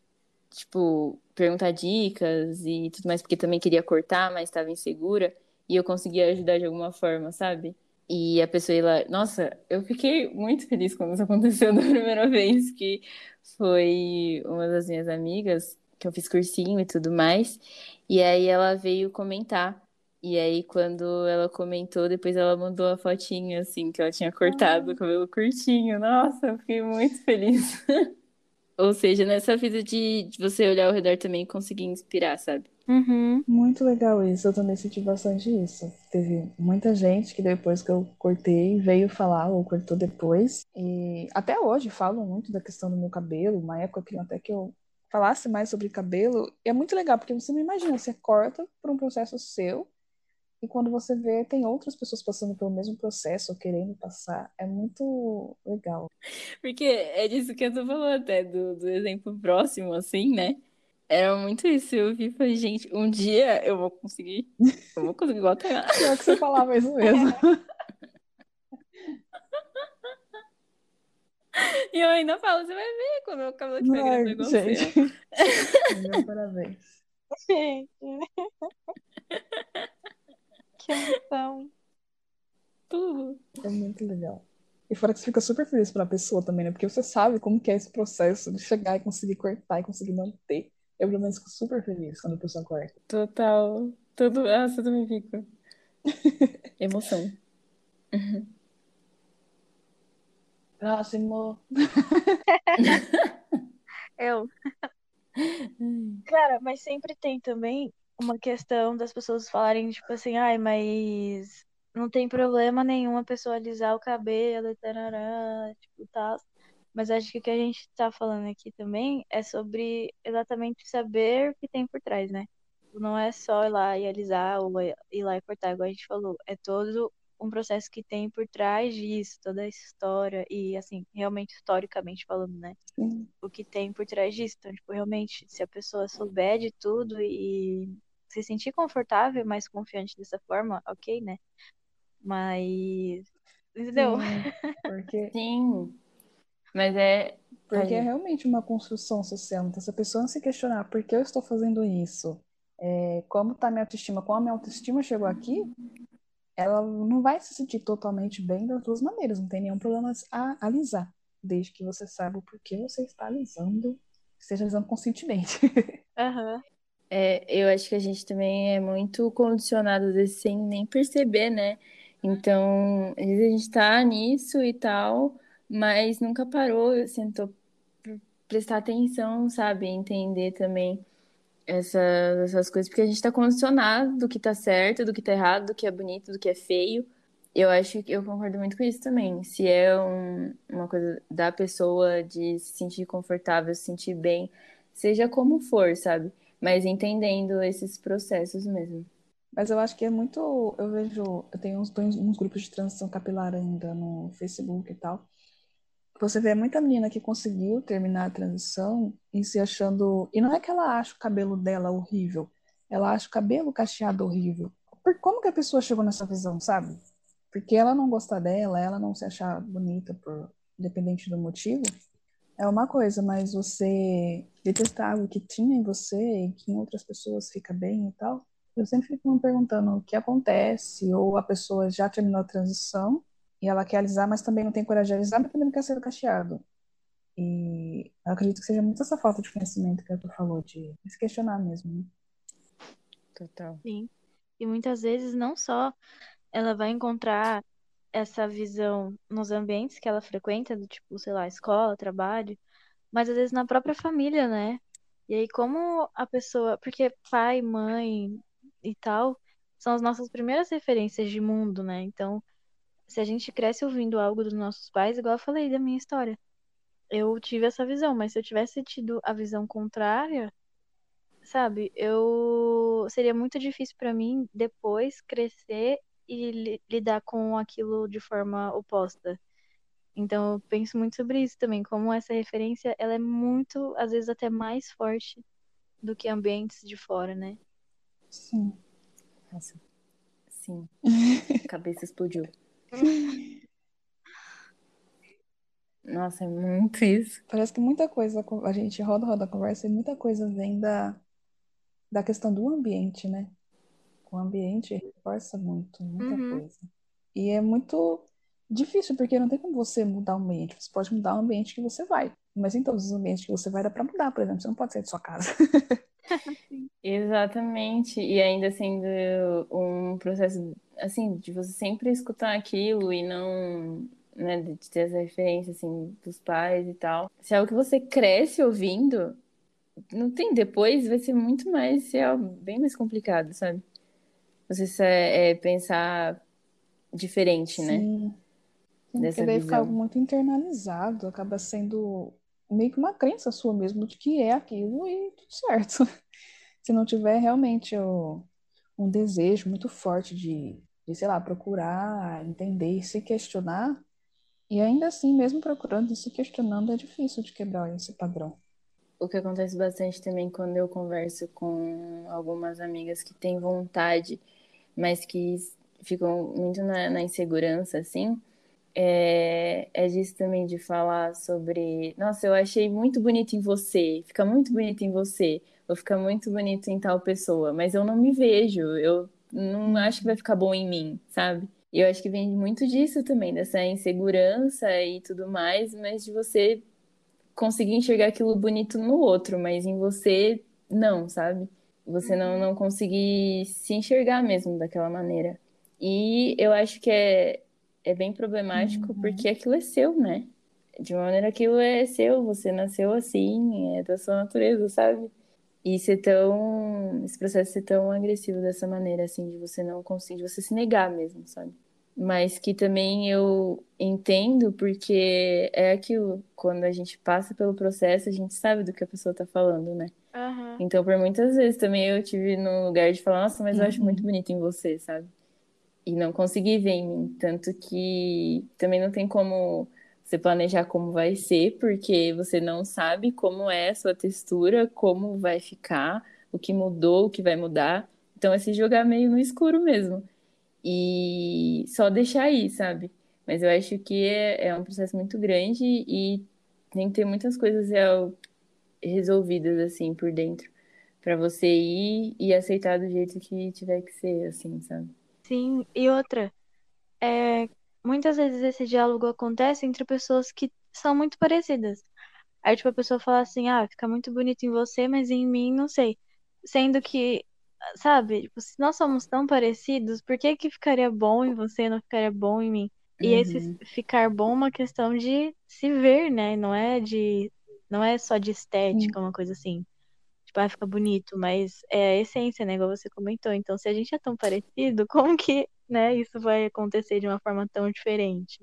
tipo, perguntar dicas e tudo mais, porque também queria cortar, mas estava insegura, e eu conseguia ajudar de alguma forma, sabe? E a pessoa ia lá, nossa, eu fiquei muito feliz quando isso aconteceu da primeira vez, que foi uma das minhas amigas, que eu fiz cursinho e tudo mais, e aí ela veio comentar. E aí, quando ela comentou, depois ela mandou a fotinha, assim, que ela tinha cortado o cabelo curtinho. Nossa, eu fiquei muito feliz. Ou seja, nessa vida de, de você olhar ao redor também e conseguir inspirar, sabe? Uhum. Muito legal isso, eu também senti bastante isso. Teve muita gente que depois que eu cortei veio falar ou cortou depois. E até hoje falam muito da questão do meu cabelo. Uma época queriam até que eu falasse mais sobre cabelo. E é muito legal, porque você não imagina, você corta por um processo seu. E quando você vê, tem outras pessoas passando pelo mesmo processo, querendo passar. É muito legal. Porque é disso que eu tô falando até, do, do exemplo próximo, assim, né? Era muito isso. Eu vi e falei, gente, um dia eu vou conseguir. Eu vou conseguir igual Tainá. Pior que você falava isso mesmo. E eu ainda falo, você vai ver quando o cabelo estiver Ai, grande igual gente. Meu parabéns. Gente. Que emoção. É muito legal. E fora que você fica super feliz pela pessoa também, né? Porque você sabe como que é esse processo de chegar e conseguir cortar e conseguir manter. Eu, pelo menos, fico super feliz quando a pessoa corta. Total. Tudo. Ah, eu também fico. Emoção. Próximo. Eu. Cara, mas sempre tem também uma questão das pessoas falarem, tipo assim, ai, mas não tem problema nenhum a pessoa alisar o cabelo e tarará, tipo, tal. Mas acho que o que a gente tá falando aqui também é sobre exatamente saber o que tem por trás, né? Não é só ir lá e alisar ou ir lá e cortar, igual a gente falou. É todo um processo que tem por trás disso, toda a história, e assim, realmente historicamente falando, né? Sim. O que tem por trás disso. Então, tipo, realmente, se a pessoa souber de tudo e se sentir confortável, mais confiante dessa forma, ok, né? Mas. Entendeu? Sim, porque, Sim. Mas é. porque é Ai, realmente uma construção social. Então, se a pessoa não se questionar por que eu estou fazendo isso, é, como está minha autoestima, como a minha autoestima chegou aqui, ela não vai se sentir totalmente bem das duas maneiras. Não tem nenhum problema a alisar, desde que você saiba o porquê você está alisando, esteja alisando conscientemente. Aham. É, eu acho que a gente também é muito condicionado às vezes, sem nem perceber, né? Então, às vezes a gente tá nisso e tal, mas nunca parou, sentou prestar atenção, sabe? Entender também essas, essas coisas, porque a gente tá condicionado do que tá certo, do que tá errado, do que é bonito, do que é feio. Eu acho que eu concordo muito com isso também. Se é um- uma coisa da pessoa de se sentir confortável, se sentir bem, seja como for, sabe? Mas entendendo esses processos mesmo. Mas eu acho que é muito. Eu vejo. Eu tenho uns, uns grupos de transição capilar ainda no Facebook e tal. Você vê muita menina que conseguiu terminar a transição e se achando. E não é que ela acha o cabelo dela horrível, ela acha o cabelo cacheado horrível. Por como que a pessoa chegou nessa visão, sabe? Porque ela não gostar dela, ela não se achar bonita, por independente do motivo, é uma coisa, mas você detestar algo que tinha em você e que em outras pessoas fica bem e tal. Eu sempre fico me perguntando o que acontece, ou a pessoa já terminou a transição e ela quer alisar, mas também não tem coragem de alisar, mas também não quer ser cacheado. E eu acredito que seja muito essa falta de conhecimento que a tu falou, de se questionar mesmo, né? Total. Sim. E muitas vezes não só ela vai encontrar essa visão nos ambientes que ela frequenta, do tipo, sei lá, escola, trabalho, mas às vezes na própria família, né? E aí como a pessoa, porque pai, mãe e tal são as nossas primeiras referências de mundo, né? Então, se a gente cresce ouvindo algo dos nossos pais, igual eu falei da minha história, eu tive essa visão, mas se eu tivesse tido a visão contrária, sabe, eu seria muito difícil pra mim depois crescer e li- lidar com aquilo de forma oposta. Então, eu penso muito sobre isso também, como essa referência, ela é muito, às vezes até mais forte do que ambientes de fora, né? Sim. Nossa. Sim. A cabeça explodiu. Nossa, é muito isso. Parece que muita coisa, a gente roda, roda a conversa e muita coisa vem da, da questão do ambiente, né? O ambiente reforça muito, muita Uhum. coisa. E é muito difícil, porque não tem como você mudar o ambiente. Você pode mudar o ambiente que você vai, mas em todos os ambientes que você vai dá pra mudar, por exemplo. Você não pode sair de sua casa. Exatamente. E ainda sendo um processo, assim, de você sempre escutar aquilo e não, né, de ter essa referência, assim, dos pais e tal. Se é algo que você cresce ouvindo, não tem depois, vai ser muito mais, é bem mais complicado, sabe? Você é, é pensar diferente, né? Sim. Dessa porque daí fica algo muito internalizado, acaba sendo meio que uma crença sua mesmo de que é aquilo e tudo certo. Se não tiver realmente o, um desejo muito forte de, de, sei lá, procurar, entender e se questionar, e ainda assim, mesmo procurando e se questionando, é difícil de quebrar esse padrão. O que acontece bastante também quando eu converso com algumas amigas que têm vontade, mas que ficam muito na, na insegurança, assim, é, é disso também de falar sobre, nossa, eu achei muito bonito em você, fica muito bonito em você, ou fica muito bonito em tal pessoa, mas eu não me vejo, eu não acho que vai ficar bom em mim, sabe? E eu acho que vem muito disso também, dessa insegurança e tudo mais, mas de você conseguir enxergar aquilo bonito no outro, mas em você não, sabe? Você não, não conseguir se enxergar mesmo daquela maneira. E eu acho que é, é bem problemático Uhum. porque aquilo é seu, né? De uma maneira aquilo é seu, você nasceu assim, é da sua natureza, sabe? E ser tão. Esse processo ser tão agressivo dessa maneira, assim, de você não conseguir, de você se negar mesmo, sabe? Mas que também eu entendo porque é aquilo, quando a gente passa pelo processo, a gente sabe do que a pessoa tá falando, né? Aham. Então, por muitas vezes também eu tive no lugar de falar, nossa, mas eu acho Uhum. muito bonito em você, sabe? E não consegui ver em mim. Tanto que também não tem como você planejar como vai ser, porque você não sabe como é a sua textura, como vai ficar, o que mudou, o que vai mudar. Então é se jogar meio no escuro mesmo. E só deixar aí, sabe? Mas eu acho que é, é um processo muito grande e tem que ter muitas coisas resolvidas assim por dentro pra você ir e aceitar do jeito que tiver que ser, assim, sabe? Sim, e outra, é, muitas vezes esse diálogo acontece entre pessoas que são muito parecidas. Aí, tipo, a pessoa fala assim, ah, fica muito bonito em você, mas em mim, não sei. Sendo que, sabe, tipo, se nós somos tão parecidos, por que que ficaria bom em você e não ficaria bom em mim? E esse Uhum. ficar bom é uma questão de se ver, né? Não é de, não é só de estética, uma coisa assim. Tipo, ah, fica bonito, mas é a essência, né? Igual você comentou. Então, se a gente é tão parecido, como que, né, isso vai acontecer de uma forma tão diferente?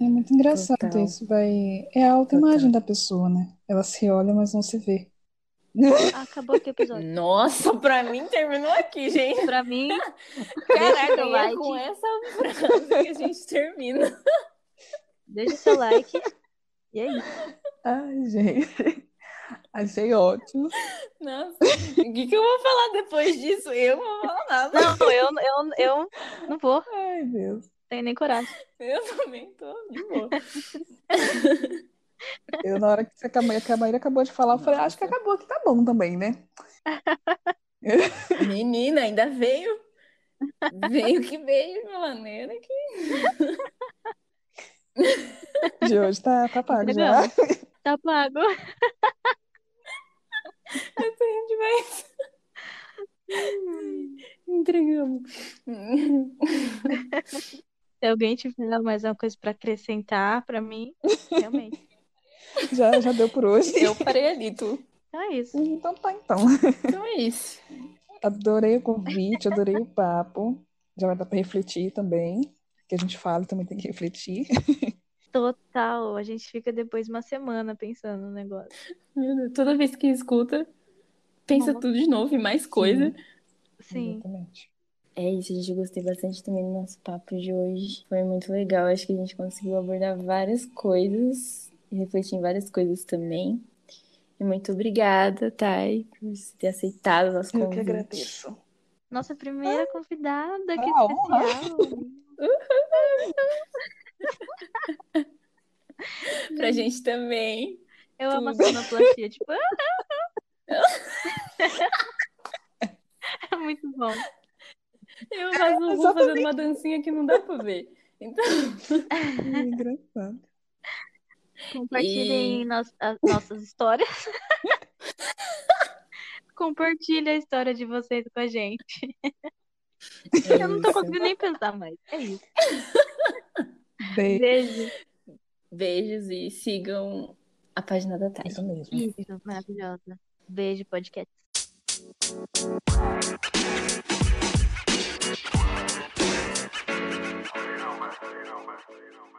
É muito engraçado Total. isso, vai. É a autoimagem da pessoa, né? Ela se olha, mas não se vê. Acabou aqui o episódio. Nossa, pra mim terminou aqui, gente. Pra mim, Caraca, e é like. com essa frase que a gente termina. deixa seu like. E é isso. Ai, gente. Achei ótimo. Nossa, o que, que eu vou falar depois disso? Eu não vou falar nada. Não, eu, eu, eu não vou. Ai, Deus. Tenho nem coragem. Eu também tô de boa. Eu, na hora que você acabou, que a Maíra acabou de falar, eu falei, acho que acabou, que tá bom também, né? Menina, ainda veio. Veio que veio de uma maneira que. De hoje tá, tá pago já. Tá pago. Eu tô demais. Entregamos. Se alguém tiver mais uma coisa pra acrescentar pra mim, realmente. Já, já deu por hoje. Eu parei ali, tu. Então é isso. Então tá, então. Então é isso. Adorei o convite, adorei o papo. Já vai dar pra refletir também. Que a gente fala também tem que refletir. Total. A gente fica depois uma semana pensando no negócio. Meu Deus, Toda vez que escuta, pensa Nossa. tudo de novo e mais coisa. Sim. Exatamente. É isso, gente. Eu gostei bastante também do nosso papo de hoje. Foi muito legal. Acho que a gente conseguiu abordar várias coisas e refletir em várias coisas também. E muito obrigada, Thay, por ter aceitado o nosso Eu convite. que agradeço. Nossa primeira convidada, que Ah, honra. especial. Pra gente também. Eu amo a Tudo. sonoplastia, tipo. É muito bom. Eu faço o Ru fazendo uma dancinha que não dá pra ver. Então, É engraçado. Compartilhem E- nos- as nossas histórias. Compartilhe a história de vocês com a gente. é Eu não tô conseguindo nem pensar mais. É isso. Beijo. Beijo. Beijos e sigam a página da Thay. Isso mesmo. Isso, maravilhosa. Beijo, podcast. You know, man. You